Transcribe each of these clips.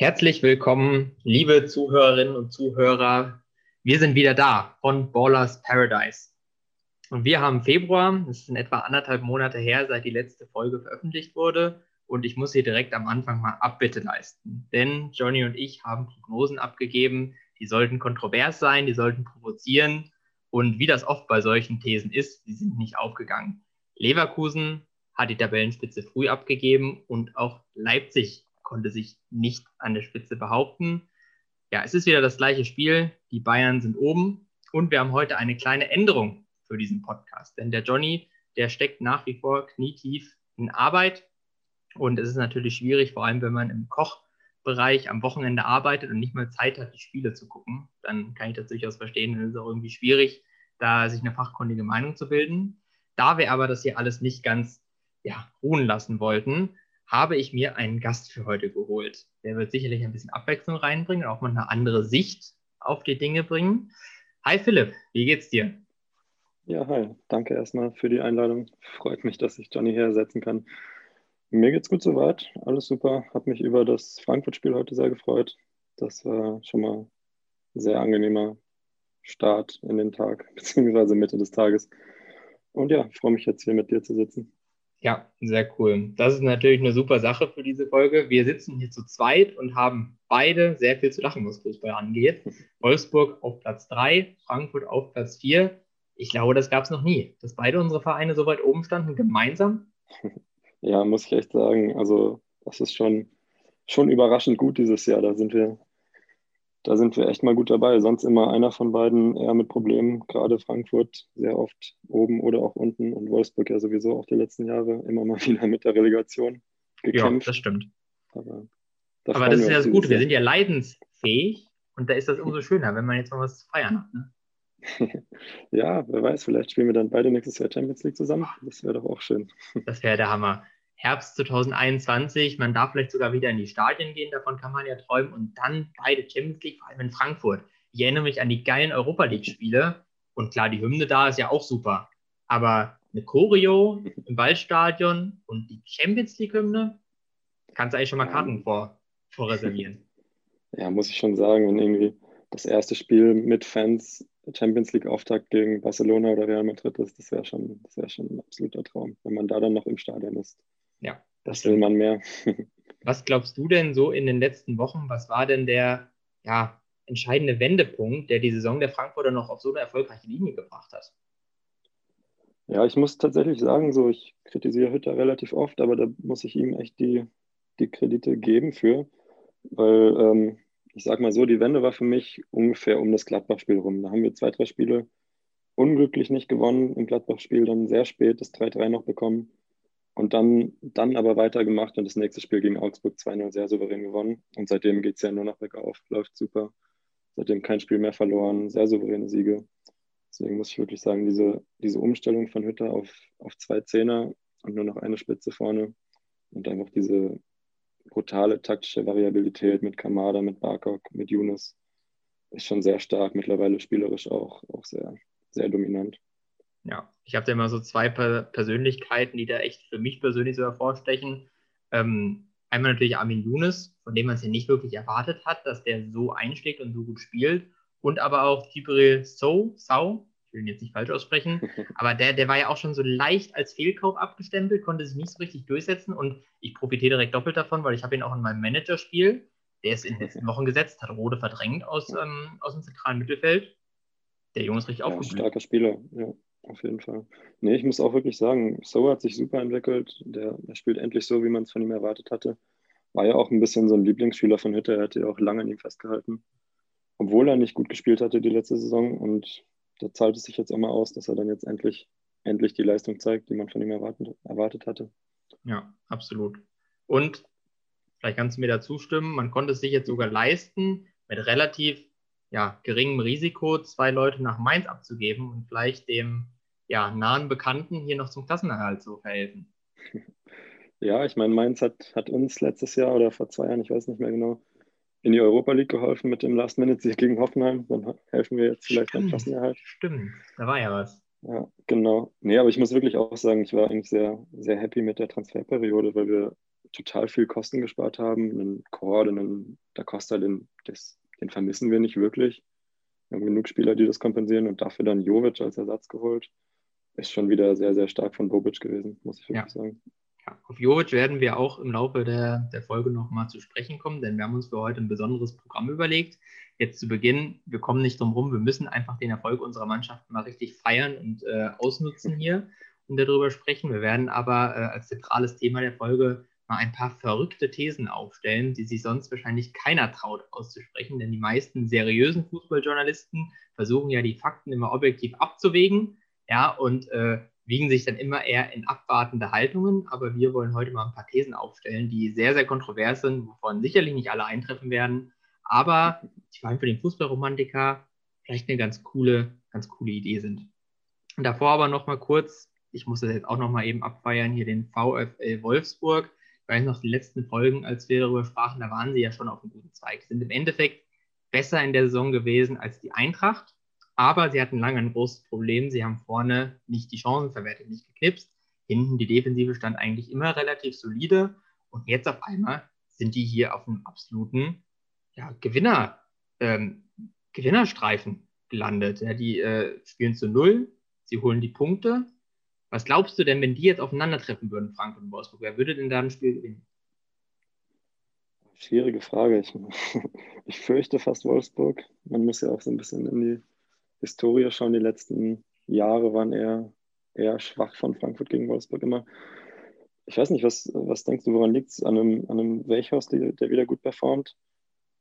Herzlich willkommen, liebe Zuhörerinnen und Zuhörer. Wir sind wieder da von Ballers Paradise. Und wir haben Februar, es in etwa anderthalb Monate her, seit die letzte Folge veröffentlicht wurde. Und ich muss hier direkt am Anfang mal Abbitte leisten. Denn Johnny und ich haben Prognosen abgegeben, die sollten kontrovers sein, die sollten provozieren. Und wie das oft bei solchen Thesen ist, die sind nicht aufgegangen. Leverkusen hat die Tabellenspitze früh abgegeben und auch Leipzig konnte sich nicht an der Spitze behaupten. Ja, es ist wieder das gleiche Spiel. Die Bayern sind oben und wir haben heute eine kleine Änderung für diesen Podcast. Denn der Johnny, der steckt nach wie vor knietief in Arbeit und es ist natürlich schwierig, vor allem wenn man im Kochbereich am Wochenende arbeitet und nicht mal Zeit hat, die Spiele zu gucken. Dann kann ich das durchaus verstehen. Dann ist es auch irgendwie schwierig, da sich eine fachkundige Meinung zu bilden. Da wir aber das hier alles nicht ganz ja, ruhen lassen wollten, habe ich mir einen Gast für heute geholt. Der wird sicherlich ein bisschen Abwechslung reinbringen und auch mal eine andere Sicht auf die Dinge bringen. Hi Philipp, wie geht's dir? Ja, hi. Danke erstmal für die Einladung. Freut mich, dass ich Johnny hier ersetzen kann. Mir geht's gut soweit. Alles super. Hab mich über das Frankfurt-Spiel heute sehr gefreut. Das war schon mal ein sehr angenehmer Start in den Tag, beziehungsweise Mitte des Tages. Und ja, freue mich jetzt hier mit dir zu sitzen. Ja, sehr cool. Das ist natürlich eine super Sache für diese Folge. Wir sitzen hier zu zweit und haben beide sehr viel zu lachen, was Fußball angeht. Wolfsburg auf Platz 3, Frankfurt auf Platz 4. Ich glaube, das gab es noch nie, dass beide unsere Vereine so weit oben standen, gemeinsam. Ja, muss ich echt sagen. Also, das ist schon, schon überraschend gut dieses Jahr. Da sind wir da sind wir echt mal gut dabei. Sonst immer einer von beiden eher mit Problemen. Gerade Frankfurt sehr oft oben oder auch unten und Wolfsburg ja sowieso auch die letzten Jahre immer mal wieder mit der Relegation gekämpft. Ja, das stimmt. Aber, da Aber das ist ja das Gute. Wir sind ja leidensfähig und da ist das umso schöner, wenn man jetzt mal was zu feiern hat. Ne? ja, wer weiß, vielleicht spielen wir dann beide nächstes Jahr Champions League zusammen. Das wäre doch auch schön. Das wäre der Hammer. Herbst 2021. Man darf vielleicht sogar wieder in die Stadien gehen, davon kann man ja träumen. Und dann beide Champions League, vor allem in Frankfurt. Ich erinnere mich an die geilen Europa League-Spiele. Und klar, die Hymne da ist ja auch super. Aber eine Choreo im Waldstadion und die Champions League-Hymne, kannst du eigentlich schon mal Karten vor, vorreservieren. Ja, muss ich schon sagen, wenn irgendwie das erste Spiel mit Fans Champions League Auftakt gegen Barcelona oder Real Madrid ist, das wäre schon, das schon ein absoluter Traum, wenn man da dann noch im Stadion ist. Ja. Das will man mehr. Was glaubst du denn so in den letzten Wochen? Was war denn der ja, entscheidende Wendepunkt, der die Saison der Frankfurter noch auf so eine erfolgreiche Linie gebracht hat? Ja, ich muss tatsächlich sagen, so ich kritisiere Hütter relativ oft, aber da muss ich ihm echt die, die Kredite geben für, weil ähm, ich sag mal so, die Wende war für mich ungefähr um das Gladbach-Spiel rum. Da haben wir zwei, drei Spiele unglücklich nicht gewonnen, im Gladbach-Spiel dann sehr spät das 3-3 noch bekommen und dann, dann aber weitergemacht und das nächste Spiel gegen Augsburg 2-0 sehr souverän gewonnen. Und seitdem geht es ja nur noch bergauf, läuft super. Seitdem kein Spiel mehr verloren, sehr souveräne Siege. Deswegen muss ich wirklich sagen, diese, diese Umstellung von Hütter auf, auf zwei Zehner und nur noch eine Spitze vorne und einfach diese brutale taktische Variabilität mit Kamada, mit Barkok, mit Yunus ist schon sehr stark, mittlerweile spielerisch auch, auch sehr, sehr dominant. Ja, ich habe da immer so zwei Persönlichkeiten, die da echt für mich persönlich so hervorstechen. Ähm, einmal natürlich Armin Younes, von dem man es ja nicht wirklich erwartet hat, dass der so einschlägt und so gut spielt. Und aber auch Tibril So, Sau, ich will ihn jetzt nicht falsch aussprechen, aber der, der war ja auch schon so leicht als Fehlkauf abgestempelt, konnte sich nicht so richtig durchsetzen und ich profitiere direkt doppelt davon, weil ich habe ihn auch in meinem Managerspiel, der ist in den letzten Wochen gesetzt, hat Rode verdrängt aus, ähm, aus dem zentralen Mittelfeld. Der Junge ist richtig ja, aufgeblüht. Starker Spieler, ja. Auf jeden Fall. Nee, ich muss auch wirklich sagen, So hat sich super entwickelt. Der, der spielt endlich so, wie man es von ihm erwartet hatte. War ja auch ein bisschen so ein Lieblingsspieler von Hütte. Er hatte ja auch lange an ihm festgehalten. Obwohl er nicht gut gespielt hatte die letzte Saison. Und da zahlt es sich jetzt mal aus, dass er dann jetzt endlich, endlich die Leistung zeigt, die man von ihm erwartet, erwartet hatte. Ja, absolut. Und vielleicht kannst du mir da zustimmen, man konnte es sich jetzt sogar leisten, mit relativ ja, geringem Risiko zwei Leute nach Mainz abzugeben und vielleicht dem ja, nahen Bekannten hier noch zum Klassenerhalt zu verhelfen. Ja, ich meine, Mainz hat, hat uns letztes Jahr oder vor zwei Jahren, ich weiß nicht mehr genau, in die Europa League geholfen mit dem Last-Minute-Sieg gegen Hoffenheim. Dann helfen wir jetzt vielleicht beim Klassenerhalt. Stimmt, da war ja was. Ja, genau. Nee, aber ich muss wirklich auch sagen, ich war eigentlich sehr, sehr happy mit der Transferperiode, weil wir total viel Kosten gespart haben. Einen Cord, einen Da Costa, den, das, den vermissen wir nicht wirklich. Wir haben genug Spieler, die das kompensieren und dafür dann Jovic als Ersatz geholt. Ist schon wieder sehr, sehr stark von Bobic gewesen, muss ich wirklich ja. sagen. Ja, auf Jovic werden wir auch im Laufe der, der Folge nochmal zu sprechen kommen, denn wir haben uns für heute ein besonderes Programm überlegt. Jetzt zu Beginn, wir kommen nicht drum rum, wir müssen einfach den Erfolg unserer Mannschaft mal richtig feiern und äh, ausnutzen hier und darüber sprechen. Wir werden aber äh, als zentrales Thema der Folge mal ein paar verrückte Thesen aufstellen, die sich sonst wahrscheinlich keiner traut auszusprechen, denn die meisten seriösen Fußballjournalisten versuchen ja die Fakten immer objektiv abzuwägen, ja, und äh, wiegen sich dann immer eher in abwartende Haltungen. Aber wir wollen heute mal ein paar Thesen aufstellen, die sehr, sehr kontrovers sind, wovon sicherlich nicht alle eintreffen werden. Aber ich meine, für den Fußballromantiker vielleicht eine ganz coole, ganz coole Idee sind. Und davor aber noch mal kurz, ich muss das jetzt auch noch mal eben abfeiern, hier den VfL Wolfsburg weiß noch, die letzten Folgen, als wir darüber sprachen, da waren sie ja schon auf einem guten Zweig. Sind im Endeffekt besser in der Saison gewesen als die Eintracht, aber sie hatten lange ein großes Problem. Sie haben vorne nicht die Chancen verwertet, nicht geknipst. Hinten die Defensive stand eigentlich immer relativ solide und jetzt auf einmal sind die hier auf einem absoluten ja, Gewinner, ähm, Gewinnerstreifen gelandet. Ja, die äh, spielen zu null, sie holen die Punkte was glaubst du denn, wenn die jetzt aufeinandertreffen würden, Frankfurt und Wolfsburg? Wer würde denn da ein Spiel gewinnen? Schwierige Frage. Ich, ich fürchte fast Wolfsburg. Man muss ja auch so ein bisschen in die Historie schauen. Die letzten Jahre waren eher, eher schwach von Frankfurt gegen Wolfsburg immer. Ich weiß nicht, was, was denkst du, woran liegt es? An einem, an einem Welchhaus, der, der wieder gut performt?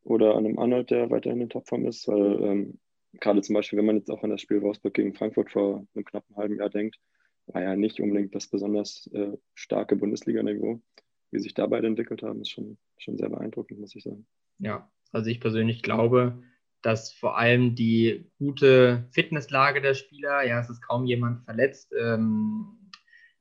Oder an einem Arnold, der weiterhin in Topform ist? Weil ähm, gerade zum Beispiel, wenn man jetzt auch an das Spiel Wolfsburg gegen Frankfurt vor einem knappen halben Jahr denkt, war ja nicht unbedingt das besonders äh, starke Bundesliga-Niveau. Wie sich da beide entwickelt haben, ist schon, schon sehr beeindruckend, muss ich sagen. Ja, also ich persönlich glaube, dass vor allem die gute Fitnesslage der Spieler, ja, es ist kaum jemand verletzt. Ähm,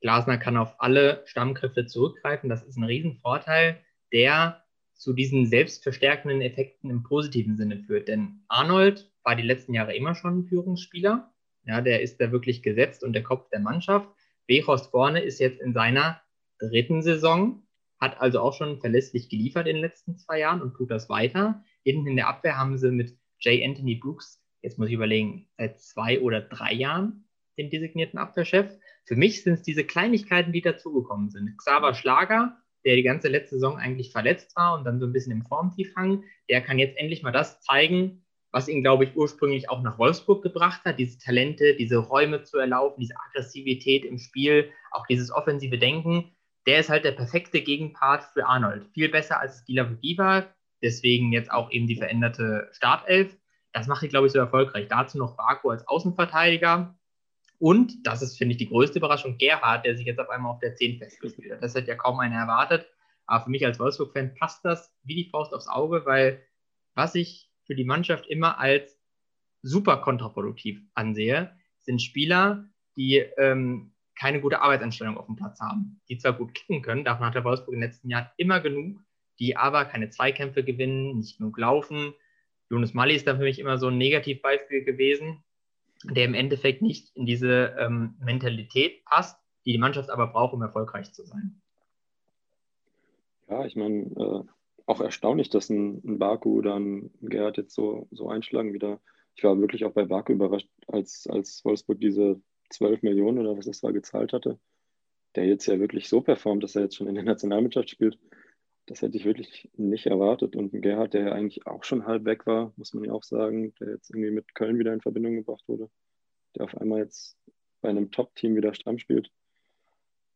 Glasner kann auf alle Stammkräfte zurückgreifen. Das ist ein Riesenvorteil, der zu diesen selbstverstärkenden Effekten im positiven Sinne führt. Denn Arnold war die letzten Jahre immer schon ein Führungsspieler. Ja, der ist da wirklich gesetzt und der Kopf der Mannschaft. Wechhorst vorne ist jetzt in seiner dritten Saison, hat also auch schon verlässlich geliefert in den letzten zwei Jahren und tut das weiter. Hinten in der Abwehr haben sie mit J. Anthony Brooks, jetzt muss ich überlegen, seit zwei oder drei Jahren den designierten Abwehrchef. Für mich sind es diese Kleinigkeiten, die dazugekommen sind. Xaver Schlager, der die ganze letzte Saison eigentlich verletzt war und dann so ein bisschen im Formtief hang, der kann jetzt endlich mal das zeigen, was ihn, glaube ich, ursprünglich auch nach Wolfsburg gebracht hat, diese Talente, diese Räume zu erlaufen, diese Aggressivität im Spiel, auch dieses offensive Denken, der ist halt der perfekte Gegenpart für Arnold. Viel besser als Gila war, deswegen jetzt auch eben die veränderte Startelf. Das macht ihn, glaube ich, so erfolgreich. Dazu noch Baku als Außenverteidiger. Und, das ist, finde ich, die größte Überraschung, Gerhard, der sich jetzt auf einmal auf der 10 festgespielt hat. Das hat ja kaum einer erwartet. Aber für mich als Wolfsburg-Fan passt das wie die Faust aufs Auge, weil was ich für die Mannschaft immer als super kontraproduktiv ansehe, sind Spieler, die ähm, keine gute Arbeitsanstellung auf dem Platz haben, die zwar gut kicken können, davon hat der Wolfsburg in den letzten Jahren immer genug, die aber keine Zweikämpfe gewinnen, nicht genug laufen. Jonas Mali ist da für mich immer so ein Negativbeispiel gewesen, der im Endeffekt nicht in diese ähm, Mentalität passt, die die Mannschaft aber braucht, um erfolgreich zu sein. Ja, ich meine, äh, auch erstaunlich, dass ein, ein Baku oder ein Gerhard jetzt so, so einschlagen wieder. Ich war wirklich auch bei Baku überrascht, als, als Wolfsburg diese 12 Millionen oder was es da gezahlt hatte, der jetzt ja wirklich so performt, dass er jetzt schon in der Nationalmannschaft spielt. Das hätte ich wirklich nicht erwartet. Und ein Gerhard, der ja eigentlich auch schon halb weg war, muss man ja auch sagen, der jetzt irgendwie mit Köln wieder in Verbindung gebracht wurde, der auf einmal jetzt bei einem Top-Team wieder Stamm spielt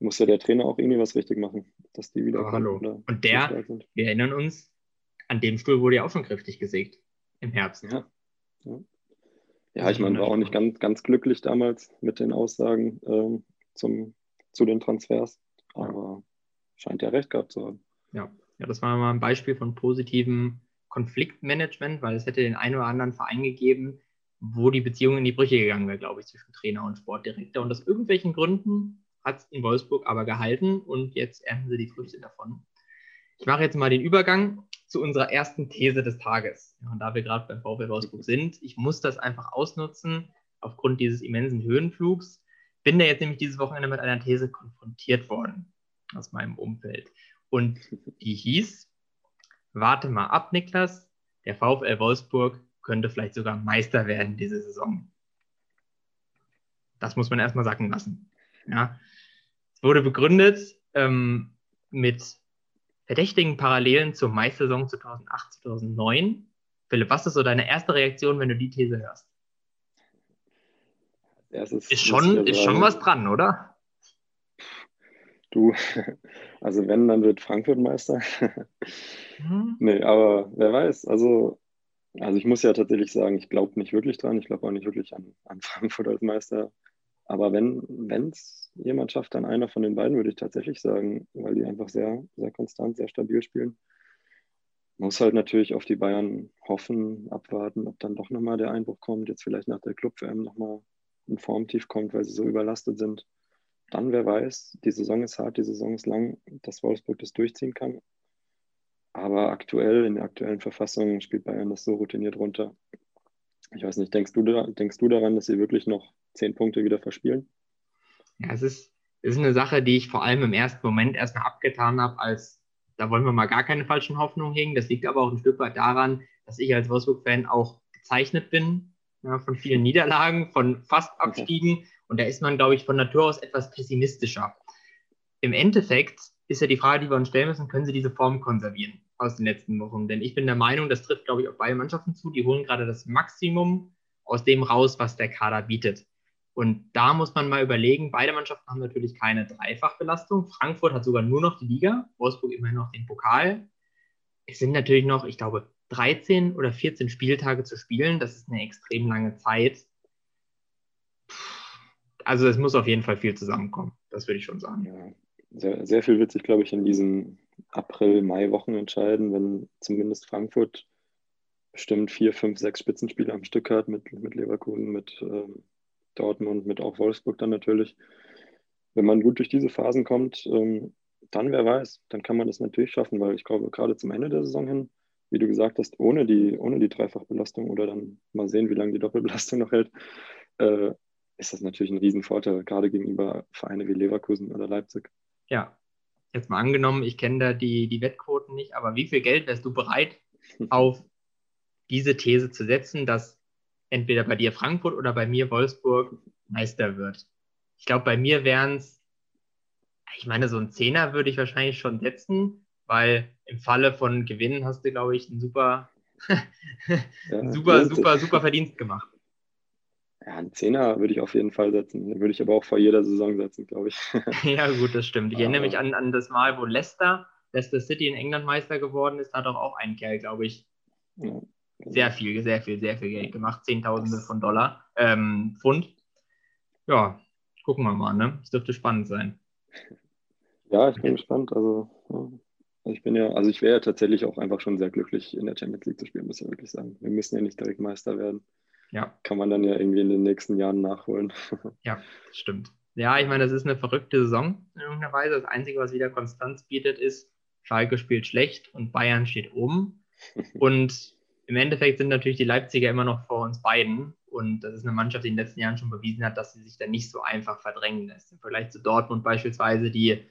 muss ja der Trainer auch irgendwie was richtig machen, dass die wieder. Oh, hallo. Und der, wir erinnern uns, an dem Stuhl wurde ja auch schon kräftig gesägt im Herbst. Ja, ja. ja ich meine, war auch nicht ganz, ganz glücklich damals mit den Aussagen ähm, zum, zu den Transfers, aber ja. scheint ja recht gehabt zu haben. Ja. ja, das war mal ein Beispiel von positivem Konfliktmanagement, weil es hätte den einen oder anderen Verein gegeben, wo die Beziehung in die Brüche gegangen wäre, glaube ich, zwischen Trainer und Sportdirektor. Und aus irgendwelchen Gründen hat es in Wolfsburg aber gehalten und jetzt ernten sie die Früchte davon. Ich mache jetzt mal den Übergang zu unserer ersten These des Tages. Und da wir gerade beim VfL Wolfsburg sind, ich muss das einfach ausnutzen aufgrund dieses immensen Höhenflugs. Bin da jetzt nämlich dieses Wochenende mit einer These konfrontiert worden aus meinem Umfeld. Und die hieß, warte mal ab, Niklas, der VfL Wolfsburg könnte vielleicht sogar Meister werden diese Saison. Das muss man erstmal sacken lassen. Ja. Wurde begründet ähm, mit verdächtigen Parallelen zur Meistersaison 2008, 2009. Philipp, was ist so deine erste Reaktion, wenn du die These hörst? Ist, ist, schon, ist schon was dran, oder? Du, also wenn, dann wird Frankfurt Meister. mhm. Nee, aber wer weiß. Also, also ich muss ja tatsächlich sagen, ich glaube nicht wirklich dran. Ich glaube auch nicht wirklich an, an Frankfurt als Meister. Aber wenn es jemand schafft, dann einer von den beiden, würde ich tatsächlich sagen, weil die einfach sehr, sehr konstant, sehr stabil spielen. Muss halt natürlich auf die Bayern hoffen, abwarten, ob dann doch nochmal der Einbruch kommt, jetzt vielleicht nach der Club-WM nochmal ein Formtief kommt, weil sie so überlastet sind. Dann, wer weiß, die Saison ist hart, die Saison ist lang, dass Wolfsburg das durchziehen kann. Aber aktuell, in der aktuellen Verfassung, spielt Bayern das so routiniert runter. Ich weiß nicht, denkst du, denkst du daran, dass sie wirklich noch zehn Punkte wieder verspielen? Ja, es ist, ist eine Sache, die ich vor allem im ersten Moment erstmal abgetan habe, als da wollen wir mal gar keine falschen Hoffnungen hegen. Das liegt aber auch ein Stück weit daran, dass ich als Wolfsburg-Fan auch gezeichnet bin ja, von vielen Niederlagen, von fast Abstiegen. Und da ist man, glaube ich, von Natur aus etwas pessimistischer. Im Endeffekt ist ja die Frage, die wir uns stellen müssen, können sie diese Form konservieren aus den letzten Wochen? Denn ich bin der Meinung, das trifft, glaube ich, auf beide Mannschaften zu. Die holen gerade das Maximum aus dem raus, was der Kader bietet. Und da muss man mal überlegen, beide Mannschaften haben natürlich keine Dreifachbelastung. Frankfurt hat sogar nur noch die Liga, Wolfsburg immerhin noch den Pokal. Es sind natürlich noch, ich glaube, 13 oder 14 Spieltage zu spielen. Das ist eine extrem lange Zeit. Also es muss auf jeden Fall viel zusammenkommen. Das würde ich schon sagen. Ja, sehr, sehr viel wird sich, glaube ich, in diesen April-Mai-Wochen entscheiden, wenn zumindest Frankfurt bestimmt vier, fünf, sechs Spitzenspiele am Stück hat, mit, mit Leverkusen, mit ähm, Dortmund, mit auch Wolfsburg dann natürlich. Wenn man gut durch diese Phasen kommt, ähm, dann wer weiß, dann kann man das natürlich schaffen, weil ich glaube, gerade zum Ende der Saison hin, wie du gesagt hast, ohne die, ohne die Dreifachbelastung oder dann mal sehen, wie lange die Doppelbelastung noch hält, äh, ist das natürlich ein Riesenvorteil, gerade gegenüber Vereinen wie Leverkusen oder Leipzig. Ja, jetzt mal angenommen, ich kenne da die, die Wettquoten nicht, aber wie viel Geld wärst du bereit, auf diese These zu setzen, dass entweder bei dir Frankfurt oder bei mir Wolfsburg Meister wird? Ich glaube, bei mir wären es, ich meine, so ein Zehner würde ich wahrscheinlich schon setzen, weil im Falle von Gewinnen hast du, glaube ich, einen super, super, super, super Verdienst gemacht. Ja, einen Zehner würde ich auf jeden Fall setzen. Den würde ich aber auch vor jeder Saison setzen, glaube ich. ja, gut, das stimmt. Ich aber erinnere mich an, an das Mal, wo Leicester, Leicester City in England Meister geworden ist, hat doch auch ein Kerl, glaube ich, ja, sehr viel, sehr viel, sehr viel Geld gemacht. Zehntausende von Dollar, ähm, Pfund. Ja, gucken wir mal, ne? Es dürfte spannend sein. Ja, ich bin gespannt. Also, ja. ich bin ja, also ich wäre ja tatsächlich auch einfach schon sehr glücklich, in der Champions League zu spielen, muss ich wirklich sagen. Wir müssen ja nicht direkt Meister werden. Ja. Kann man dann ja irgendwie in den nächsten Jahren nachholen. ja, stimmt. Ja, ich meine, das ist eine verrückte Saison in irgendeiner Weise. Das Einzige, was wieder Konstanz bietet, ist, Schalke spielt schlecht und Bayern steht oben. und im Endeffekt sind natürlich die Leipziger immer noch vor uns beiden. Und das ist eine Mannschaft, die in den letzten Jahren schon bewiesen hat, dass sie sich da nicht so einfach verdrängen lässt. Im Vergleich zu Dortmund beispielsweise, die,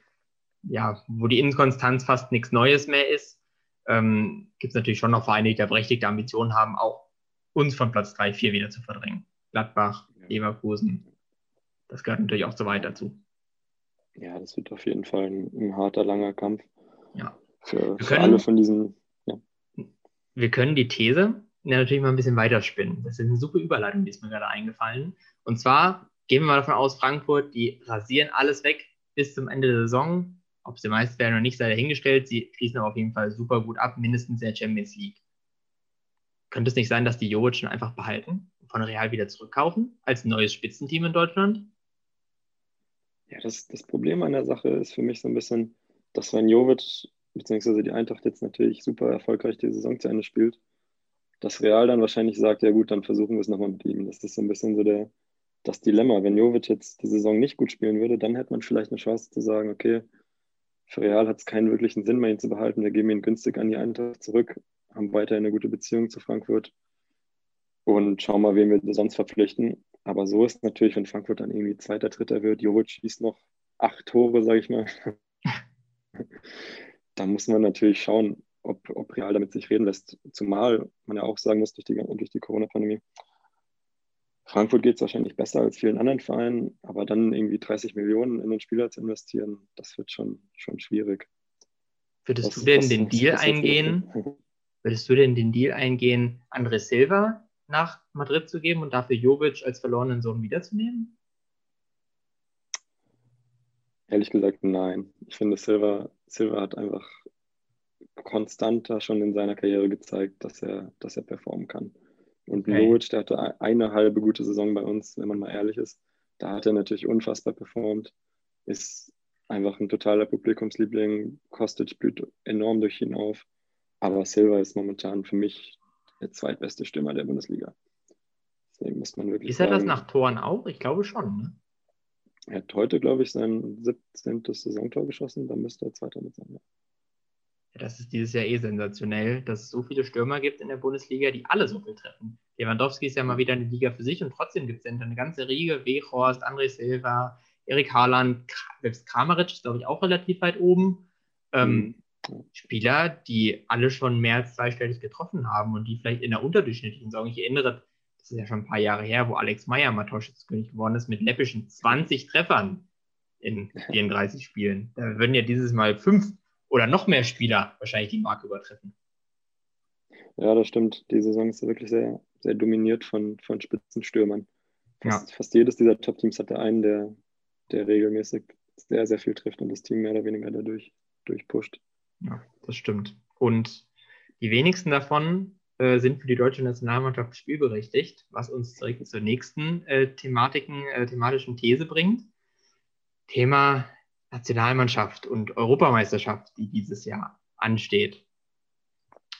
ja, wo die Inkonstanz fast nichts Neues mehr ist, ähm, gibt es natürlich schon noch Vereine, die da berechtigte Ambitionen haben, auch uns von Platz 3, 4 wieder zu verdrängen. Gladbach, Leverkusen, das gehört natürlich auch so weit dazu. Ja, das wird auf jeden Fall ein, ein harter, langer Kampf. Ja. Für, für alle von diesen. Wir können die These ja, natürlich mal ein bisschen weiterspinnen. Das ist eine super Überleitung, die ist mir gerade eingefallen. Und zwar gehen wir mal davon aus, Frankfurt, die rasieren alles weg bis zum Ende der Saison. Ob sie meist werden oder nicht, sei dahingestellt. Sie schließen aber auf jeden Fall super gut ab, mindestens der Champions League. Könnte es nicht sein, dass die Jovic einfach behalten und von Real wieder zurückkaufen als neues Spitzenteam in Deutschland? Ja, das, das Problem an der Sache ist für mich so ein bisschen, dass wenn Jovic beziehungsweise die Eintracht jetzt natürlich super erfolgreich die Saison zu Ende spielt, dass Real dann wahrscheinlich sagt, ja gut, dann versuchen wir es nochmal mit ihm. Das ist so ein bisschen so der, das Dilemma. Wenn Jovic jetzt die Saison nicht gut spielen würde, dann hätte man vielleicht eine Chance zu sagen, okay, für Real hat es keinen wirklichen Sinn mehr, ihn zu behalten. Wir geben ihn günstig an die Eintracht zurück haben weiterhin eine gute Beziehung zu Frankfurt und schauen mal, wen wir sonst verpflichten. Aber so ist natürlich, wenn Frankfurt dann irgendwie Zweiter, Dritter wird, Jovic schießt noch acht Tore, sage ich mal, da muss man natürlich schauen, ob, ob Real damit sich reden lässt. Zumal man ja auch sagen muss, durch die, durch die Corona-Pandemie, Frankfurt geht es wahrscheinlich besser als vielen anderen Vereinen, aber dann irgendwie 30 Millionen in den Spieler zu investieren, das wird schon, schon schwierig. Würdest was, du denn was, den was, Deal eingehen? Würdest du denn den Deal eingehen, André Silva nach Madrid zu geben und dafür Jovic als verlorenen Sohn wiederzunehmen? Ehrlich gesagt, nein. Ich finde, Silva, Silva hat einfach konstanter schon in seiner Karriere gezeigt, dass er, dass er performen kann. Und okay. Lovic, der hatte eine halbe gute Saison bei uns, wenn man mal ehrlich ist. Da hat er natürlich unfassbar performt, ist einfach ein totaler Publikumsliebling. Kostic blüht enorm durch ihn auf. Aber Silva ist momentan für mich der zweitbeste Stürmer der Bundesliga. Deswegen muss man wirklich. Ist er das nach Toren auch? Ich glaube schon. Ne? Er hat heute, glaube ich, sein 17. Saisontor geschossen. Dann müsste er Zweiter mit sein. Ja. Ja, das ist dieses Jahr eh sensationell, dass es so viele Stürmer gibt in der Bundesliga, die alle so viel treffen. Lewandowski ist ja mal wieder eine Liga für sich und trotzdem gibt es eine ganze Riege. Wehorst, André Silva, Erik Haaland, selbst Kramaric ist, glaube ich, auch relativ weit oben. Ähm, mhm. Spieler, die alle schon mehr als zweistellig getroffen haben und die vielleicht in der unterdurchschnittlichen Saison, ich erinnere, das ist ja schon ein paar Jahre her, wo Alex Meyer mal Torschützenkönig geworden ist mit läppischen 20 Treffern in 34 Spielen. Da würden ja dieses Mal fünf oder noch mehr Spieler wahrscheinlich die Marke übertreffen. Ja, das stimmt. Die Saison ist wirklich sehr, sehr dominiert von, von Spitzenstürmern. Fast, ja. fast jedes dieser Top-Teams hatte einen, der, der regelmäßig sehr, sehr viel trifft und das Team mehr oder weniger dadurch durchpusht. Ja, das stimmt. Und die wenigsten davon äh, sind für die deutsche Nationalmannschaft spielberechtigt, was uns direkt zur nächsten äh, Thematiken, äh, thematischen These bringt. Thema Nationalmannschaft und Europameisterschaft, die dieses Jahr ansteht.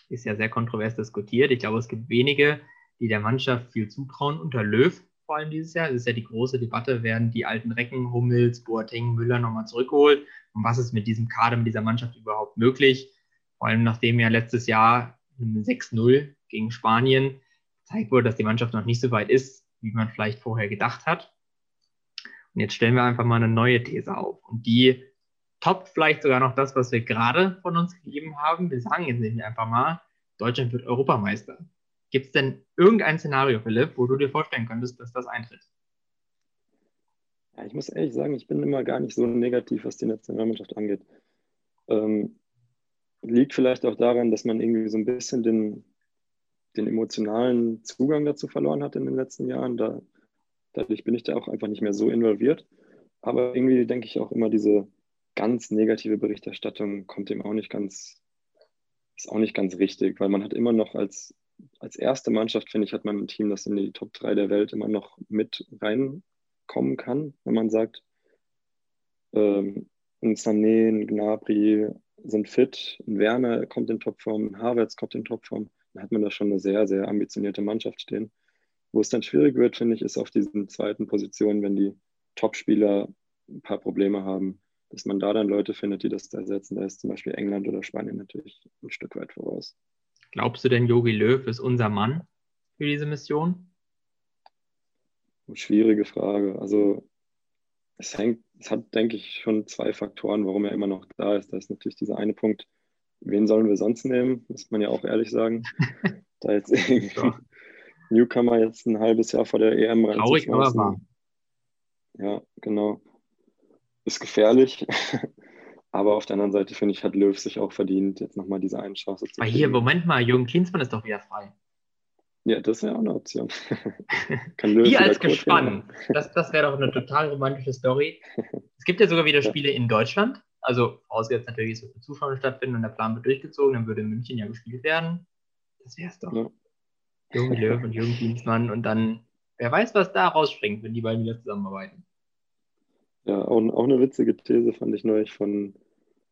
Ist ja sehr kontrovers diskutiert. Ich glaube, es gibt wenige, die der Mannschaft viel zutrauen. Unter Löw vor allem dieses Jahr. Es ist ja die große Debatte, werden die alten Recken, Hummels, Boateng, Müller nochmal zurückgeholt? Und was ist mit diesem Kader, mit dieser Mannschaft überhaupt möglich? Vor allem nachdem ja letztes Jahr 6-0 gegen Spanien gezeigt wurde, dass die Mannschaft noch nicht so weit ist, wie man vielleicht vorher gedacht hat. Und jetzt stellen wir einfach mal eine neue These auf. Und die toppt vielleicht sogar noch das, was wir gerade von uns gegeben haben. Wir sagen jetzt nämlich einfach mal, Deutschland wird Europameister. Gibt es denn irgendein Szenario, Philipp, wo du dir vorstellen könntest, dass das eintritt? Ja, ich muss ehrlich sagen, ich bin immer gar nicht so negativ, was die Nationalmannschaft angeht. Ähm, liegt vielleicht auch daran, dass man irgendwie so ein bisschen den, den emotionalen Zugang dazu verloren hat in den letzten Jahren. Da Dadurch bin ich da auch einfach nicht mehr so involviert. Aber irgendwie denke ich auch immer, diese ganz negative Berichterstattung kommt dem auch nicht ganz, ist auch nicht ganz richtig, weil man hat immer noch als, als erste Mannschaft, finde ich, hat man ein Team, das in die Top 3 der Welt immer noch mit reinkommen kann, wenn man sagt, ähm, ein Sané, ein Gnabry sind fit, ein Werner kommt in Topform, ein Havertz kommt in Topform, dann hat man da schon eine sehr, sehr ambitionierte Mannschaft stehen. Wo es dann schwierig wird, finde ich, ist auf diesen zweiten Positionen, wenn die Top-Spieler ein paar Probleme haben, dass man da dann Leute findet, die das da ersetzen. Da ist zum Beispiel England oder Spanien natürlich ein Stück weit voraus. Glaubst du denn, Yogi Löw ist unser Mann für diese Mission? Schwierige Frage. Also es hängt, es hat, denke ich, schon zwei Faktoren, warum er immer noch da ist. Da ist natürlich dieser eine Punkt, wen sollen wir sonst nehmen, muss man ja auch ehrlich sagen. da jetzt irgendwie Newcomer jetzt ein halbes Jahr vor der EM rein. Traurig, aber wahr. Ja, genau. Ist gefährlich. aber auf der anderen Seite, finde ich, hat Löw sich auch verdient, jetzt nochmal diese eine Chance zu Aber hier, Moment mal, Jürgen Klinsmann ist doch wieder frei. Ja, das wäre auch eine Option. Wie als Gespann. Das, das wäre doch eine total romantische Story. Es gibt ja sogar wieder Spiele in Deutschland. Also, vorausgesetzt natürlich, es wird mit Zuschauern stattfinden und der Plan wird durchgezogen, dann würde in München ja gespielt werden. Das wäre es doch. Ja. Jürgen Löw und Jürgen Klinsmann und dann, wer weiß, was da rausspringt, wenn die beiden wieder zusammenarbeiten. Ja, auch, auch eine witzige These fand ich neulich von,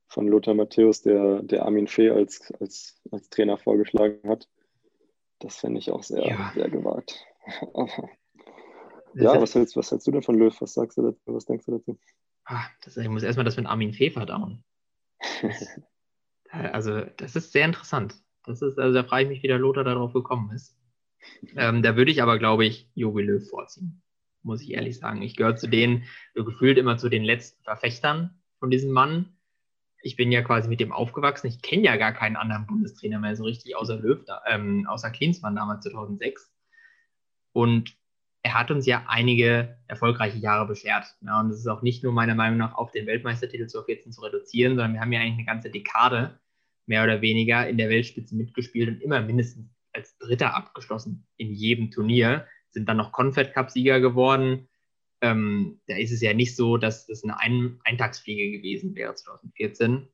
von Lothar Matthäus, der, der Armin Fee als, als, als Trainer vorgeschlagen hat. Das fände ich auch sehr, ja. sehr gewagt. ja, was hältst, was hältst du denn von Löw? Was sagst du dazu? Was denkst du dazu? Ah, das, ich muss erstmal das mit Armin Fee verdauen. also, das ist sehr interessant. Das ist, also da frage ich mich, wie der Lothar darauf gekommen ist. Ähm, da würde ich aber, glaube ich, Jogi Löw vorziehen, muss ich ehrlich sagen. Ich gehöre zu denen, gefühlt immer zu den letzten Verfechtern von diesem Mann. Ich bin ja quasi mit dem aufgewachsen. Ich kenne ja gar keinen anderen Bundestrainer mehr so richtig, außer Löw, ähm, außer Klinsmann damals 2006. Und er hat uns ja einige erfolgreiche Jahre beschert. Ja, und es ist auch nicht nur meiner Meinung nach auf den Weltmeistertitel zu 14 zu reduzieren, sondern wir haben ja eigentlich eine ganze Dekade mehr oder weniger in der Weltspitze mitgespielt und immer mindestens als Dritter abgeschlossen in jedem Turnier. Sind dann noch Confed Cup-Sieger geworden. Ähm, da ist es ja nicht so, dass das eine Ein Eintagsfliege gewesen wäre 2014.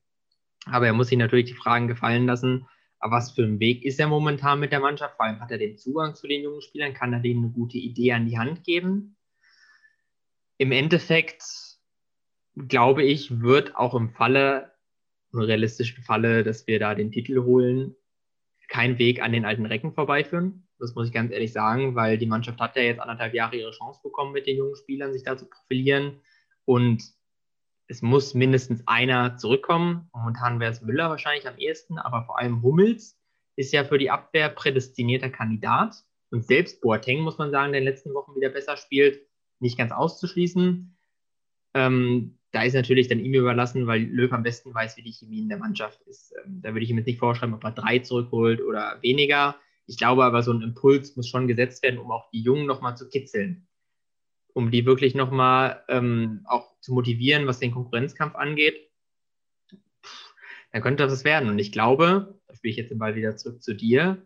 Aber er muss sich natürlich die Fragen gefallen lassen, aber was für ein Weg ist er momentan mit der Mannschaft? Vor allem hat er den Zugang zu den jungen Spielern, kann er denen eine gute Idee an die Hand geben? Im Endeffekt, glaube ich, wird auch im Falle, im realistischen Falle, dass wir da den Titel holen, kein Weg an den alten Recken vorbeiführen. Das muss ich ganz ehrlich sagen, weil die Mannschaft hat ja jetzt anderthalb Jahre ihre Chance bekommen, mit den jungen Spielern sich da zu profilieren. Und es muss mindestens einer zurückkommen. Momentan wäre es Müller wahrscheinlich am ehesten, aber vor allem Hummels ist ja für die Abwehr prädestinierter Kandidat. Und selbst Boateng, muss man sagen, der in den letzten Wochen wieder besser spielt, nicht ganz auszuschließen. Ähm, da ist natürlich dann ihm überlassen, weil Löw am besten weiß, wie die Chemie in der Mannschaft ist. Ähm, da würde ich ihm jetzt nicht vorschreiben, ob er drei zurückholt oder weniger. Ich glaube aber, so ein Impuls muss schon gesetzt werden, um auch die Jungen nochmal zu kitzeln um die wirklich nochmal ähm, auch zu motivieren, was den Konkurrenzkampf angeht, dann könnte das werden. Und ich glaube, da spiele ich jetzt den Ball wieder zurück zu dir,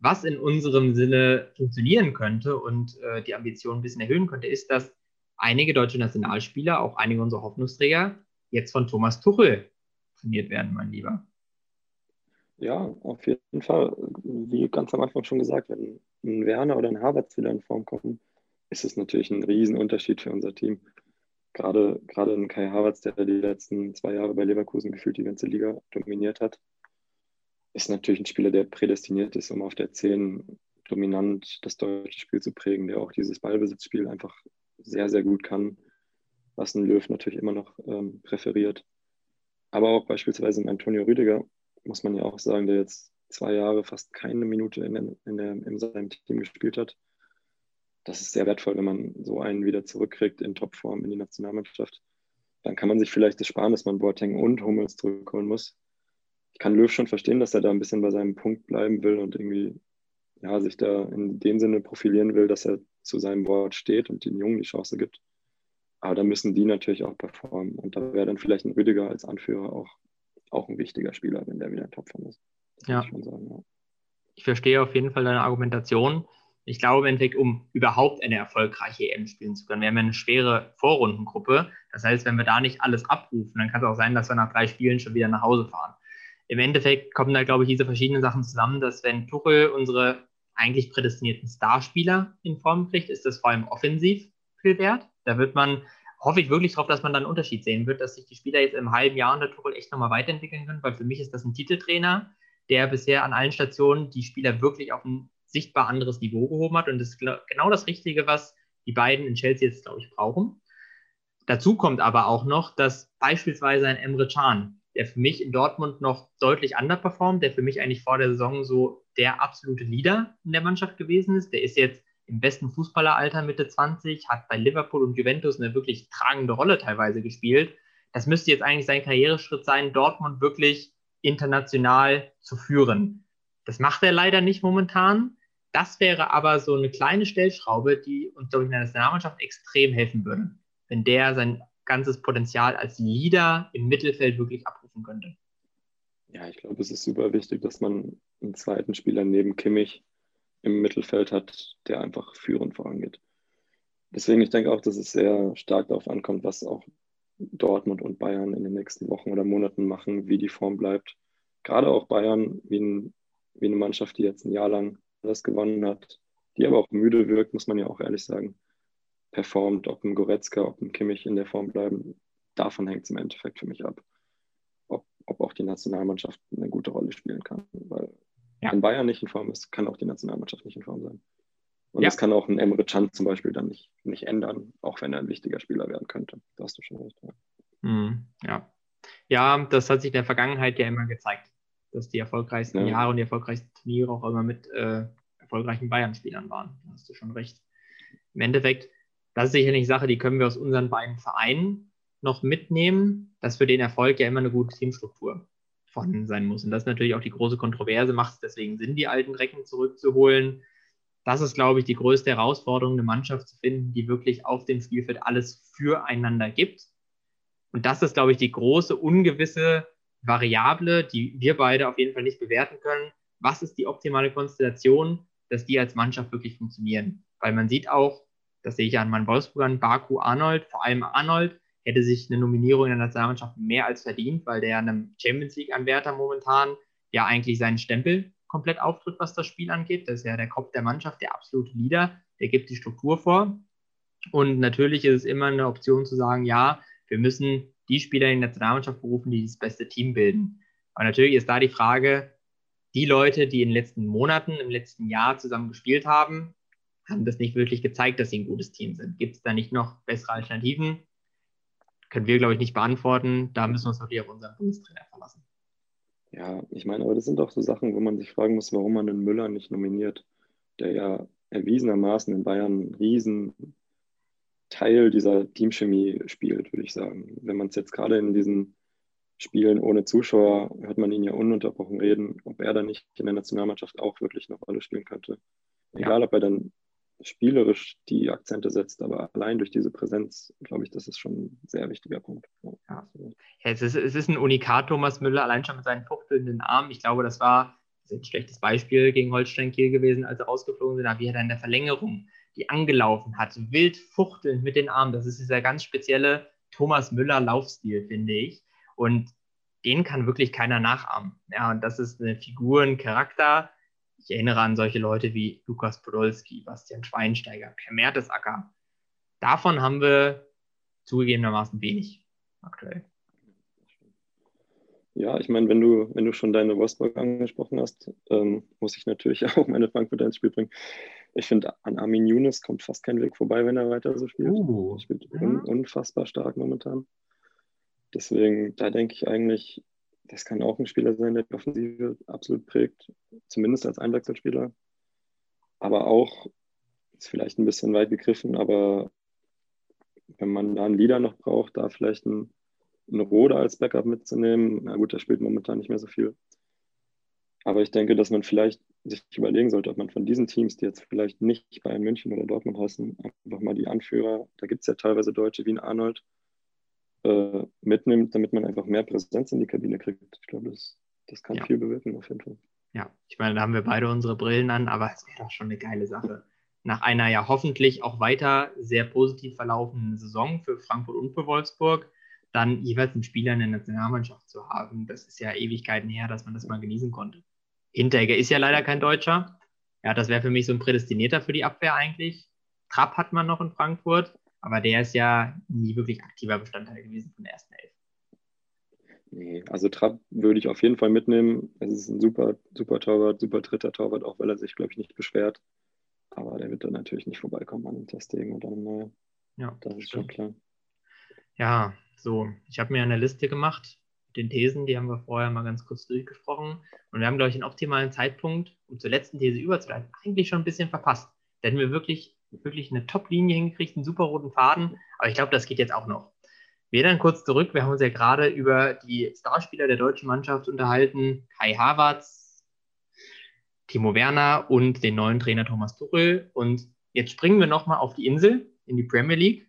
was in unserem Sinne funktionieren könnte und äh, die Ambitionen ein bisschen erhöhen könnte, ist, dass einige deutsche Nationalspieler, auch einige unserer Hoffnungsträger, jetzt von Thomas Tuchel trainiert werden, mein Lieber. Ja, auf jeden Fall. Wie ganz am Anfang schon gesagt, wenn ein Werner oder ein Havertz wieder in Form kommen, ist es natürlich ein Riesenunterschied für unser Team. Gerade, gerade ein Kai Havertz, der die letzten zwei Jahre bei Leverkusen gefühlt die ganze Liga dominiert hat, ist natürlich ein Spieler, der prädestiniert ist, um auf der 10 dominant das deutsche Spiel zu prägen, der auch dieses Ballbesitzspiel einfach sehr, sehr gut kann, was ein Löw natürlich immer noch ähm, präferiert. Aber auch beispielsweise ein Antonio Rüdiger, muss man ja auch sagen, der jetzt zwei Jahre fast keine Minute in, in, der, in seinem Team gespielt hat, das ist sehr wertvoll, wenn man so einen wieder zurückkriegt in Topform in die Nationalmannschaft. Dann kann man sich vielleicht das sparen, dass man Boateng und Hummels zurückholen muss. Ich kann Löw schon verstehen, dass er da ein bisschen bei seinem Punkt bleiben will und irgendwie ja, sich da in dem Sinne profilieren will, dass er zu seinem Wort steht und den Jungen die Chance gibt. Aber da müssen die natürlich auch performen. Und da wäre dann vielleicht ein Rüdiger als Anführer auch, auch ein wichtiger Spieler, wenn der wieder in Topform ist. Ja. Ich, sagen, ja. ich verstehe auf jeden Fall deine Argumentation. Ich glaube im Endeffekt, um überhaupt eine erfolgreiche EM spielen zu können, wir haben ja eine schwere Vorrundengruppe. Das heißt, wenn wir da nicht alles abrufen, dann kann es auch sein, dass wir nach drei Spielen schon wieder nach Hause fahren. Im Endeffekt kommen da, glaube ich, diese verschiedenen Sachen zusammen, dass wenn Tuchel unsere eigentlich prädestinierten Starspieler in Form kriegt, ist das vor allem offensiv viel wert. Da wird man, hoffe ich wirklich darauf, dass man dann einen Unterschied sehen wird, dass sich die Spieler jetzt im halben Jahr unter Tuchel echt nochmal weiterentwickeln können, weil für mich ist das ein Titeltrainer, der bisher an allen Stationen die Spieler wirklich auf ein sichtbar anderes Niveau gehoben hat. Und das ist genau das Richtige, was die beiden in Chelsea jetzt, glaube ich, brauchen. Dazu kommt aber auch noch, dass beispielsweise ein Emre Can, der für mich in Dortmund noch deutlich underperformt, der für mich eigentlich vor der Saison so der absolute Leader in der Mannschaft gewesen ist. Der ist jetzt im besten Fußballeralter Mitte 20, hat bei Liverpool und Juventus eine wirklich tragende Rolle teilweise gespielt. Das müsste jetzt eigentlich sein Karriereschritt sein, Dortmund wirklich international zu führen. Das macht er leider nicht momentan. Das wäre aber so eine kleine Stellschraube, die uns, glaube ich, in der Nationalmannschaft extrem helfen würde, wenn der sein ganzes Potenzial als Leader im Mittelfeld wirklich abrufen könnte. Ja, ich glaube, es ist super wichtig, dass man einen zweiten Spieler neben Kimmich im Mittelfeld hat, der einfach führend vorangeht. Deswegen, ich denke auch, dass es sehr stark darauf ankommt, was auch Dortmund und Bayern in den nächsten Wochen oder Monaten machen, wie die Form bleibt. Gerade auch Bayern, wie, ein, wie eine Mannschaft, die jetzt ein Jahr lang das gewonnen hat, die aber auch müde wirkt, muss man ja auch ehrlich sagen, performt, ob ein Goretzka, ob ein Kimmich in der Form bleiben, davon hängt es im Endeffekt für mich ab, ob, ob auch die Nationalmannschaft eine gute Rolle spielen kann. Weil ja. wenn Bayern nicht in Form ist, kann auch die Nationalmannschaft nicht in Form sein. Und ja. das kann auch ein Emre Can zum Beispiel dann nicht, nicht ändern, auch wenn er ein wichtiger Spieler werden könnte. Da hast du schon recht. Ja. Mhm, ja. ja, das hat sich in der Vergangenheit ja immer gezeigt dass die erfolgreichsten ja. Jahre und die erfolgreichsten Turniere auch immer mit äh, erfolgreichen Bayern-Spielern waren. Da hast du schon recht. Im Endeffekt, das ist sicherlich eine Sache, die können wir aus unseren beiden Vereinen noch mitnehmen, dass für den Erfolg ja immer eine gute Teamstruktur vorhanden sein muss. Und das ist natürlich auch die große Kontroverse, macht es deswegen Sinn, die alten Recken zurückzuholen. Das ist, glaube ich, die größte Herausforderung, eine Mannschaft zu finden, die wirklich auf dem Spielfeld alles füreinander gibt. Und das ist, glaube ich, die große, ungewisse Variable, die wir beide auf jeden Fall nicht bewerten können. Was ist die optimale Konstellation, dass die als Mannschaft wirklich funktionieren? Weil man sieht auch, das sehe ich an meinen Wolfsburgern, Baku, Arnold, vor allem Arnold, hätte sich eine Nominierung in der Nationalmannschaft mehr als verdient, weil der einem Champions League-Anwärter momentan ja eigentlich seinen Stempel komplett auftritt, was das Spiel angeht. Das ist ja der Kopf der Mannschaft, der absolute Leader, der gibt die Struktur vor. Und natürlich ist es immer eine Option zu sagen, ja, wir müssen die Spieler in der Nationalmannschaft berufen, die das beste Team bilden. Aber natürlich ist da die Frage, die Leute, die in den letzten Monaten, im letzten Jahr zusammen gespielt haben, haben das nicht wirklich gezeigt, dass sie ein gutes Team sind. Gibt es da nicht noch bessere Alternativen? Können wir, glaube ich, nicht beantworten. Da müssen wir uns wirklich auf unseren Bundestrainer verlassen. Ja, ich meine, aber das sind doch so Sachen, wo man sich fragen muss, warum man den Müller nicht nominiert, der ja erwiesenermaßen in Bayern einen riesen Teil dieser Teamchemie spielt, würde ich sagen. Wenn man es jetzt gerade in diesen Spielen ohne Zuschauer, hört man ihn ja ununterbrochen reden, ob er da nicht in der Nationalmannschaft auch wirklich eine Rolle spielen könnte. Egal, ja. ob er dann spielerisch die Akzente setzt, aber allein durch diese Präsenz, glaube ich, das ist schon ein sehr wichtiger Punkt. Ja, ja es, ist, es ist ein Unikat, Thomas Müller, allein schon mit seinen fuchtelnden Armen. Ich glaube, das war ein schlechtes Beispiel gegen Holstein Kiel gewesen, als er rausgeflogen sind, aber wie er dann in der Verlängerung die angelaufen hat, wild fuchtelnd mit den Armen. Das ist dieser ganz spezielle Thomas Müller Laufstil, finde ich. Und den kann wirklich keiner nachahmen. Ja, und das ist eine Figur, ein Charakter, ich erinnere an solche Leute wie Lukas Podolski, Bastian Schweinsteiger, Per Mertesacker. Davon haben wir zugegebenermaßen wenig aktuell. Ja, ich meine, wenn du, wenn du schon deine Wolfsburg angesprochen hast, ähm, muss ich natürlich auch meine Frankfurter ins Spiel bringen. Ich finde, an Armin Younes kommt fast kein Weg vorbei, wenn er weiter so spielt. Uh, spielt un unfassbar stark momentan. Deswegen, da denke ich eigentlich, das kann auch ein Spieler sein, der die Offensive absolut prägt, zumindest als Einwechselspieler. Aber auch, ist vielleicht ein bisschen weit gegriffen, aber wenn man da einen Leader noch braucht, da vielleicht einen, einen Rode als Backup mitzunehmen, na gut, der spielt momentan nicht mehr so viel. Aber ich denke, dass man vielleicht sich überlegen sollte, ob man von diesen Teams, die jetzt vielleicht nicht Bayern München oder Dortmund heißen, einfach mal die Anführer, da gibt es ja teilweise Deutsche wie ein Arnold, äh, mitnimmt, damit man einfach mehr Präsenz in die Kabine kriegt. Ich glaube, das, das kann ja. viel bewirken auf jeden Fall. Ja, ich meine, da haben wir beide unsere Brillen an, aber es wäre doch schon eine geile Sache. Nach einer ja hoffentlich auch weiter sehr positiv verlaufenden Saison für Frankfurt und für Wolfsburg, dann jeweils einen Spieler in der Nationalmannschaft zu haben, das ist ja Ewigkeiten her, dass man das mal genießen konnte. Hinteregger ist ja leider kein Deutscher. Ja, das wäre für mich so ein Prädestinierter für die Abwehr eigentlich. Trapp hat man noch in Frankfurt. Aber der ist ja nie wirklich aktiver Bestandteil gewesen von der ersten Elf. Nee, also Trapp würde ich auf jeden Fall mitnehmen. Es ist ein super, super Torwart, super dritter Torwart, auch weil er sich, glaube ich, nicht beschwert. Aber der wird dann natürlich nicht vorbeikommen an dem Testing oder an Neuer. Ja, das ist schon klar. Ja, so, ich habe mir eine Liste gemacht mit den Thesen, die haben wir vorher mal ganz kurz durchgesprochen. Und wir haben, glaube ich, einen optimalen Zeitpunkt, um zur letzten These überzuleiten, eigentlich schon ein bisschen verpasst. Da hätten wir wirklich wirklich eine Top-Linie hingekriegt, einen super roten Faden. Aber ich glaube, das geht jetzt auch noch. Wir dann kurz zurück. Wir haben uns ja gerade über die Starspieler der deutschen Mannschaft unterhalten. Kai Havertz, Timo Werner und den neuen Trainer Thomas Tuchel. Und jetzt springen wir nochmal auf die Insel in die Premier League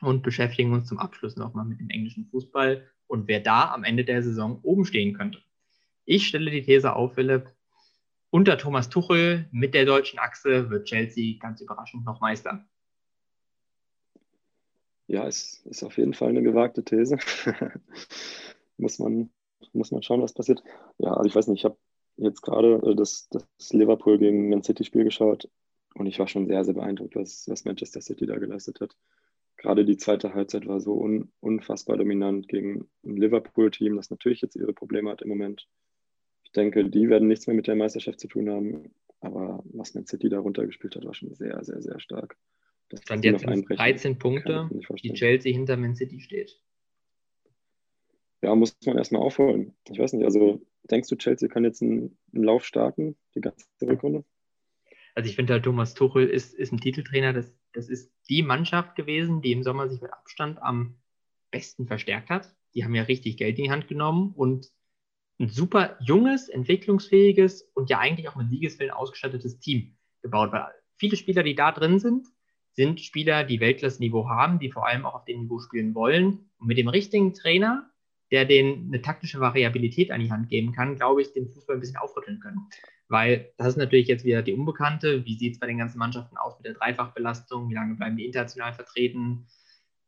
und beschäftigen uns zum Abschluss nochmal mit dem englischen Fußball und wer da am Ende der Saison oben stehen könnte. Ich stelle die These auf, Philipp, unter Thomas Tuchel mit der deutschen Achse wird Chelsea ganz überraschend noch Meister. Ja, es ist auf jeden Fall eine gewagte These. muss, man, muss man schauen, was passiert. Ja, also ich weiß nicht, ich habe jetzt gerade äh, das, das Liverpool gegen Man City Spiel geschaut und ich war schon sehr, sehr beeindruckt, was, was Manchester City da geleistet hat. Gerade die zweite Halbzeit war so un, unfassbar dominant gegen ein Liverpool-Team, das natürlich jetzt ihre Probleme hat im Moment ich denke, die werden nichts mehr mit der Meisterschaft zu tun haben. Aber was Man City da runtergespielt hat, war schon sehr, sehr, sehr stark. Das Stand jetzt 13 Punkte, die Chelsea hinter Man City steht. Ja, muss man erstmal aufholen. Ich weiß nicht, also denkst du, Chelsea kann jetzt einen, einen Lauf starten, die ganze Rückrunde? Also ich finde halt, Thomas Tuchel ist, ist ein Titeltrainer, das, das ist die Mannschaft gewesen, die im Sommer sich mit Abstand am besten verstärkt hat. Die haben ja richtig Geld in die Hand genommen und ein super junges, entwicklungsfähiges und ja eigentlich auch mit Siegeswillen ausgestattetes Team gebaut. Weil viele Spieler, die da drin sind, sind Spieler, die Weltklasse-Niveau haben, die vor allem auch auf dem Niveau spielen wollen. Und mit dem richtigen Trainer, der denen eine taktische Variabilität an die Hand geben kann, glaube ich, den Fußball ein bisschen aufrütteln können. Weil das ist natürlich jetzt wieder die Unbekannte. Wie sieht es bei den ganzen Mannschaften aus mit der Dreifachbelastung? Wie lange bleiben die international vertreten?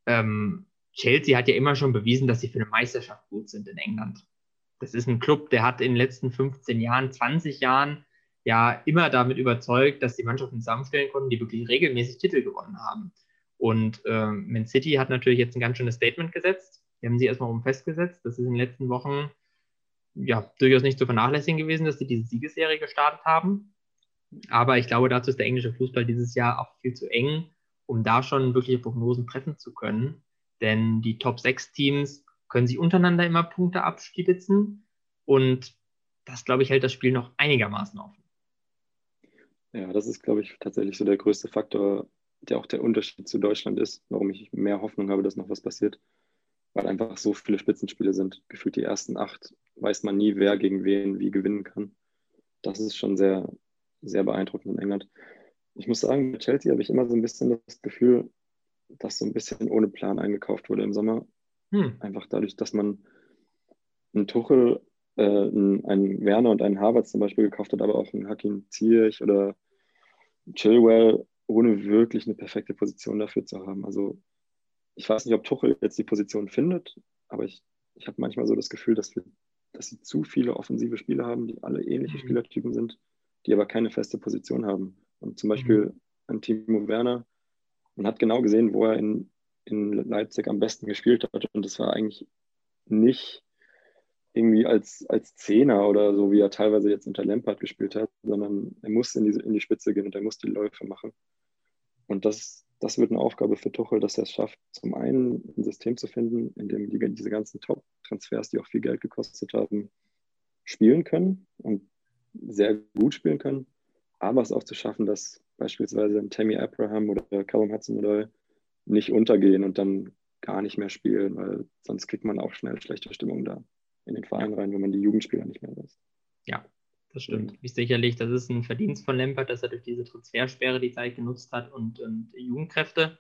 Ähm, Chelsea hat ja immer schon bewiesen, dass sie für eine Meisterschaft gut sind in England. Das ist ein Club, der hat in den letzten 15 Jahren, 20 Jahren ja immer damit überzeugt, dass die Mannschaften zusammenstellen konnten, die wirklich regelmäßig Titel gewonnen haben. Und ähm, Man City hat natürlich jetzt ein ganz schönes Statement gesetzt. Die haben sie erstmal um festgesetzt. Das ist in den letzten Wochen ja durchaus nicht zu vernachlässigen gewesen, dass sie diese Siegesserie gestartet haben. Aber ich glaube, dazu ist der englische Fußball dieses Jahr auch viel zu eng, um da schon wirkliche Prognosen treffen zu können. Denn die Top 6 Teams können sich untereinander immer Punkte abstibitzen. Und das, glaube ich, hält das Spiel noch einigermaßen offen. Ja, das ist, glaube ich, tatsächlich so der größte Faktor, der auch der Unterschied zu Deutschland ist, warum ich mehr Hoffnung habe, dass noch was passiert. Weil einfach so viele Spitzenspiele sind. Gefühlt die ersten acht weiß man nie, wer gegen wen wie gewinnen kann. Das ist schon sehr, sehr beeindruckend in England. Ich muss sagen, mit Chelsea habe ich immer so ein bisschen das Gefühl, dass so ein bisschen ohne Plan eingekauft wurde im Sommer. Hm. Einfach dadurch, dass man einen Tuchel, äh, einen, Werner und einen Harvard zum Beispiel gekauft hat, aber auch einen Hakim Ziyech oder Chilwell, ohne wirklich eine perfekte Position dafür zu haben. Also ich weiß nicht, ob Tuchel jetzt die Position findet, aber ich, ich habe manchmal so das Gefühl, dass, wir, dass sie zu viele offensive Spieler haben, die alle ähnliche mhm. Spielertypen sind, die aber keine feste Position haben. Und zum Beispiel mhm. ein Timo Werner, man hat genau gesehen, wo er in, in Leipzig am besten gespielt hat. Und das war eigentlich nicht irgendwie als, als Zehner oder so, wie er teilweise jetzt unter Lampard gespielt hat, sondern er muss in die, in die Spitze gehen und er muss die Läufe machen. Und das, das wird eine Aufgabe für Tuchel, dass er es schafft, zum einen ein System zu finden, in dem die, diese ganzen Top-Transfers, die auch viel Geld gekostet haben, spielen können und sehr gut spielen können, aber es auch zu schaffen, dass beispielsweise ein Tammy Abraham oder Callum Hudson oder nicht untergehen und dann gar nicht mehr spielen, weil sonst kriegt man auch schnell schlechte Stimmung da in den Verein rein, wenn man die Jugendspieler nicht mehr lässt. Ja, das stimmt. Wie sicherlich, das ist ein Verdienst von Lampert, dass er durch diese Transfersperre die Zeit genutzt hat und, und Jugendkräfte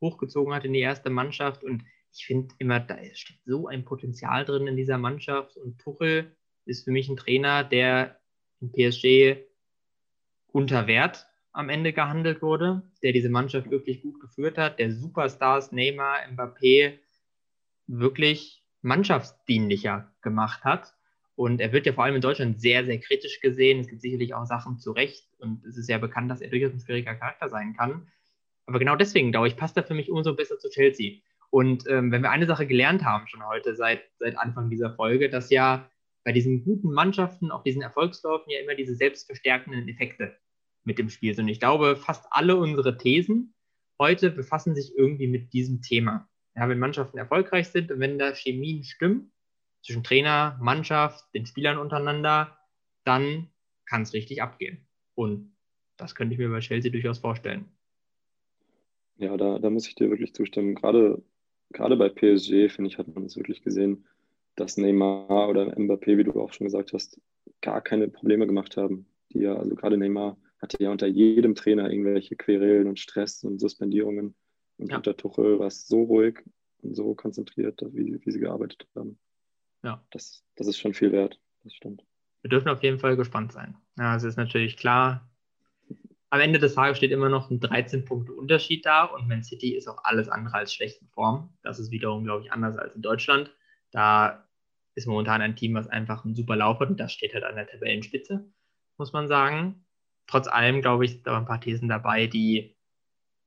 hochgezogen hat in die erste Mannschaft. Und ich finde immer, da steckt so ein Potenzial drin in dieser Mannschaft. Und Tuchel ist für mich ein Trainer, der in PSG unter Wert am Ende gehandelt wurde, der diese Mannschaft wirklich gut geführt hat, der Superstars Neymar, Mbappé wirklich mannschaftsdienlicher gemacht hat. Und er wird ja vor allem in Deutschland sehr, sehr kritisch gesehen. Es gibt sicherlich auch Sachen zu Recht und es ist ja bekannt, dass er durchaus ein schwieriger Charakter sein kann. Aber genau deswegen, glaube ich, passt er für mich umso besser zu Chelsea. Und ähm, wenn wir eine Sache gelernt haben schon heute seit, seit Anfang dieser Folge, dass ja bei diesen guten Mannschaften, auf diesen Erfolgsläufen ja immer diese selbstverstärkenden Effekte mit dem Spiel sind. Ich glaube, fast alle unsere Thesen heute befassen sich irgendwie mit diesem Thema. Ja, wenn Mannschaften erfolgreich sind und wenn da Chemien stimmen, zwischen Trainer, Mannschaft, den Spielern untereinander, dann kann es richtig abgehen. Und das könnte ich mir bei Chelsea durchaus vorstellen. Ja, da, da muss ich dir wirklich zustimmen. Gerade, gerade bei PSG, finde ich, hat man es wirklich gesehen, dass Neymar oder Mbappé, wie du auch schon gesagt hast, gar keine Probleme gemacht haben. Die ja, also gerade Neymar hatte ja unter jedem Trainer irgendwelche Querelen und Stress und Suspendierungen. Und ja. unter Tuchel war es so ruhig und so konzentriert, wie, wie sie gearbeitet haben. Ja. Das, das ist schon viel wert. Das stimmt. Wir dürfen auf jeden Fall gespannt sein. Ja, es ist natürlich klar, am Ende des Tages steht immer noch ein 13-Punkte-Unterschied da und Man City ist auch alles andere als schlecht in Form. Das ist wiederum, glaube ich, anders als in Deutschland. Da ist momentan ein Team, was einfach einen super Lauf hat und das steht halt an der Tabellenspitze, muss man sagen trotz allem, glaube ich, da ein paar Thesen dabei, die,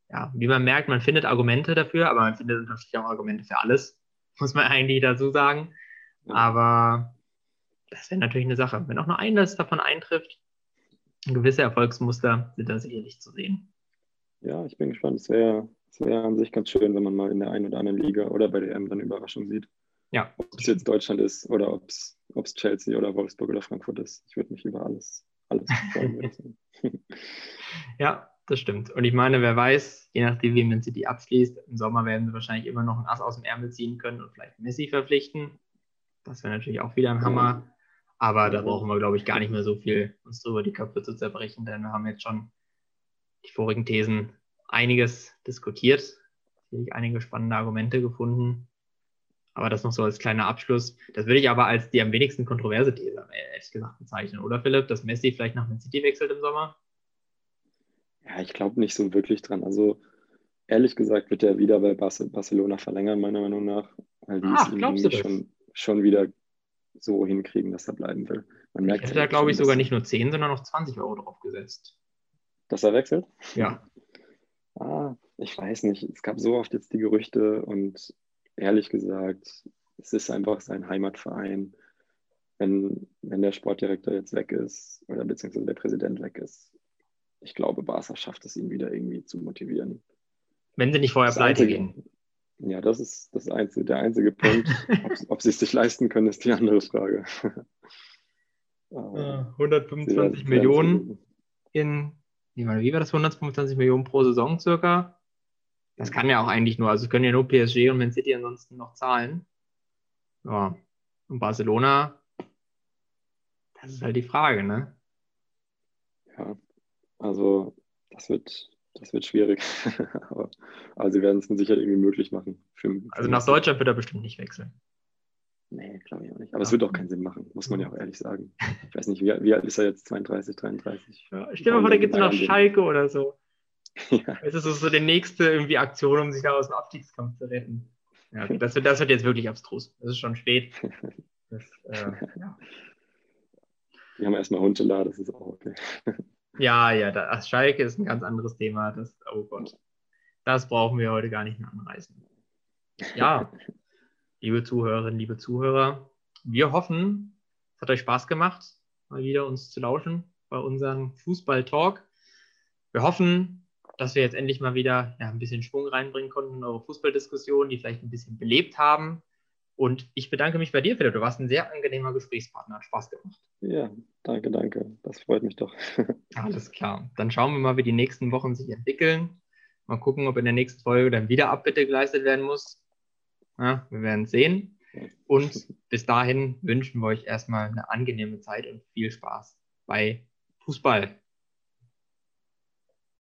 ja, wie man merkt, man findet Argumente dafür, aber man findet natürlich auch Argumente für alles, muss man eigentlich dazu sagen. Aber das wäre natürlich eine Sache. Wenn auch nur eines davon eintrifft, gewisse Erfolgsmuster sind da sicherlich zu sehen. Ja, ich bin gespannt. Es wäre wär an sich ganz schön, wenn man mal in der einen oder anderen Liga oder bei der M dann Überraschung sieht. Ja. Ob es jetzt Deutschland ist oder ob es Chelsea oder Wolfsburg oder Frankfurt ist. Ich würde mich über alles alles ja, das stimmt. Und ich meine, wer weiß, je nachdem, wie Man City abschließt, im Sommer werden sie wahrscheinlich immer noch ein Ass aus dem Ärmel ziehen können und vielleicht Messi verpflichten. Das wäre natürlich auch wieder ein Hammer. Aber da brauchen wir, glaube ich, gar nicht mehr so viel uns drüber die Köpfe zu zerbrechen, denn wir haben jetzt schon die vorigen Thesen einiges diskutiert, einige spannende Argumente gefunden. Aber das noch so als kleiner Abschluss. Das würde ich aber als die am wenigsten kontroverse These, ehrlich gesagt, bezeichnen, oder Philipp, dass Messi vielleicht nach Man City wechselt im Sommer? Ja, ich glaube nicht so wirklich dran. Also ehrlich gesagt wird er wieder bei Barcelona verlängern, meiner Meinung nach. Weil die Ach, es ihm schon, schon wieder so hinkriegen, dass er bleiben will. Man merkt ich hätte da, glaube ich, sogar nicht nur 10, sondern noch 20 Euro drauf gesetzt. Dass er wechselt? Ja. Ah, ich weiß nicht. Es gab so oft jetzt die Gerüchte und ehrlich gesagt, es ist einfach sein Heimatverein. Wenn, wenn der Sportdirektor jetzt weg ist oder beziehungsweise der Präsident weg ist, ich glaube, Barca schafft es, ihn wieder irgendwie zu motivieren. Wenn sie nicht vorher pleite gehen. Ja, das ist das einzige, der einzige Punkt. ob, ob sie es sich leisten können, ist die andere Frage. 125 Millionen in, wie war das, 125 Millionen pro Saison circa? Das kann ja auch eigentlich nur, also können ja nur PSG und Man City ansonsten noch zahlen. Ja. Und Barcelona, das ist halt die Frage, ne? Ja, also das wird, das wird schwierig. aber, aber sie werden es dann sicher irgendwie möglich machen. Für, für also nach Deutschland wird er bestimmt nicht wechseln. Nee, glaube ich auch nicht. Aber ja. es wird auch keinen Sinn machen, muss man ja auch ehrlich sagen. Ich weiß nicht, wie, wie alt ist er jetzt? 32, 33? Ja, stell dir mal vor, da geht es nach Schalke oder so. Ja. Es ist so die nächste irgendwie Aktion, um sich da aus dem Abstiegskampf zu retten. Ja, das, wird, das wird jetzt wirklich abstrus. Es ist schon spät. Das, äh, ja. Die haben erstmal Hundelar, das ist auch okay. Ja, ja, das Schalke ist ein ganz anderes Thema. Das, oh Gott. Das brauchen wir heute gar nicht mehr anreißen. Ja, liebe Zuhörerinnen, liebe Zuhörer, wir hoffen, es hat euch Spaß gemacht, mal wieder uns zu lauschen bei unserem Fußball-Talk. Wir hoffen, dass wir jetzt endlich mal wieder ja, ein bisschen Schwung reinbringen konnten in eure Fußballdiskussion, die vielleicht ein bisschen belebt haben. Und ich bedanke mich bei dir, Philipp. Du warst ein sehr angenehmer Gesprächspartner. Hat Spaß gemacht. Ja, danke, danke. Das freut mich doch. Alles klar. Dann schauen wir mal, wie die nächsten Wochen sich entwickeln. Mal gucken, ob in der nächsten Folge dann wieder Abbitte geleistet werden muss. Ja, wir werden sehen. Und bis dahin wünschen wir euch erstmal eine angenehme Zeit und viel Spaß bei Fußball.